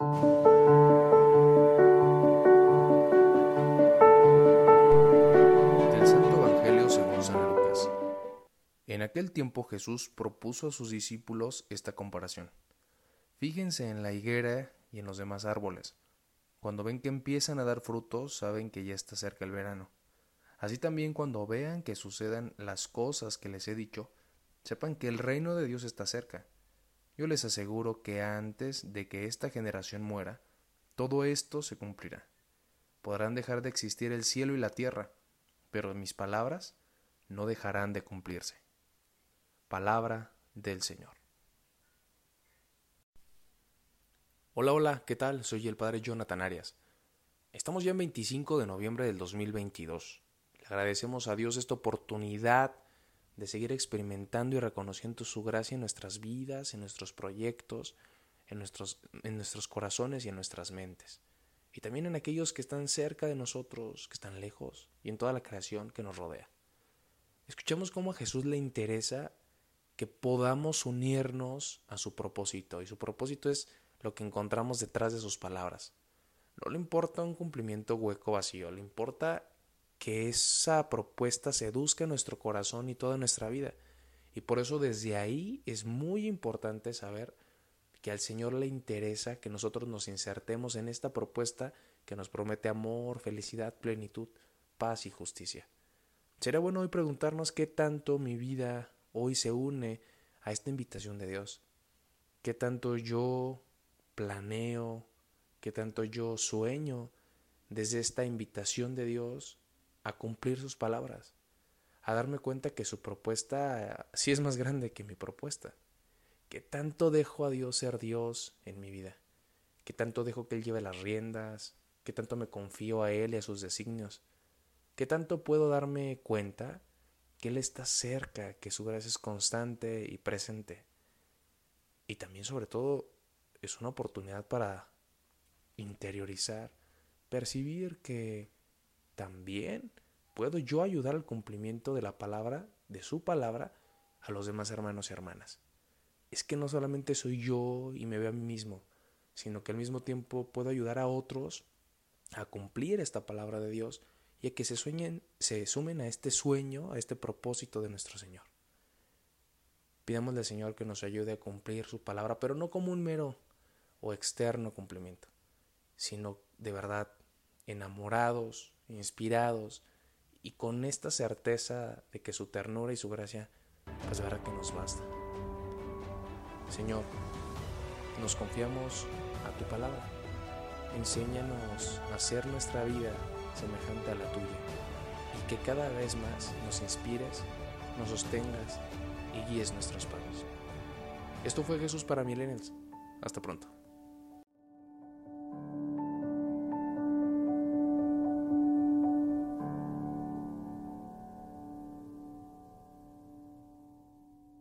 Del Santo Evangelio según San Lucas. En aquel tiempo Jesús propuso a sus discípulos esta comparación. Fíjense en la higuera y en los demás árboles. Cuando ven que empiezan a dar frutos, saben que ya está cerca el verano. Así también cuando vean que sucedan las cosas que les he dicho, sepan que el reino de Dios está cerca. Yo les aseguro que antes de que esta generación muera, todo esto se cumplirá. Podrán dejar de existir el cielo y la tierra, pero mis palabras no dejarán de cumplirse. Palabra del Señor. Hola, hola, ¿qué tal? Soy el Padre Jonathan Arias. Estamos ya en 25 de noviembre del 2022. Le agradecemos a Dios esta oportunidad de seguir experimentando y reconociendo su gracia en nuestras vidas, en nuestros proyectos, en nuestros, en nuestros corazones y en nuestras mentes. Y también en aquellos que están cerca de nosotros, que están lejos, y en toda la creación que nos rodea. Escuchemos cómo a Jesús le interesa que podamos unirnos a su propósito, y su propósito es lo que encontramos detrás de sus palabras. No le importa un cumplimiento hueco vacío, le importa que esa propuesta seduzca nuestro corazón y toda nuestra vida. Y por eso desde ahí es muy importante saber que al Señor le interesa que nosotros nos insertemos en esta propuesta que nos promete amor, felicidad, plenitud, paz y justicia. Sería bueno hoy preguntarnos qué tanto mi vida hoy se une a esta invitación de Dios. ¿Qué tanto yo planeo, qué tanto yo sueño desde esta invitación de Dios a cumplir sus palabras, a darme cuenta que su propuesta sí es más grande que mi propuesta, que tanto dejo a Dios ser Dios en mi vida, que tanto dejo que Él lleve las riendas, que tanto me confío a Él y a sus designios, que tanto puedo darme cuenta que Él está cerca, que su gracia es constante y presente. Y también sobre todo es una oportunidad para interiorizar, percibir que también puedo yo ayudar al cumplimiento de la palabra, de su palabra, a los demás hermanos y hermanas. Es que no solamente soy yo y me veo a mí mismo, sino que al mismo tiempo puedo ayudar a otros a cumplir esta palabra de Dios y a que se sueñen, se sumen a este sueño, a este propósito de nuestro Señor. Pidámosle al Señor que nos ayude a cumplir su palabra, pero no como un mero o externo cumplimiento, sino de verdad enamorados, inspirados y con esta certeza de que su ternura y su gracia pues verá que nos basta. Señor, nos confiamos a tu palabra. Enséñanos a hacer nuestra vida semejante a la tuya y que cada vez más nos inspires, nos sostengas y guíes nuestros pasos. Esto fue Jesús para Millennials. Hasta pronto.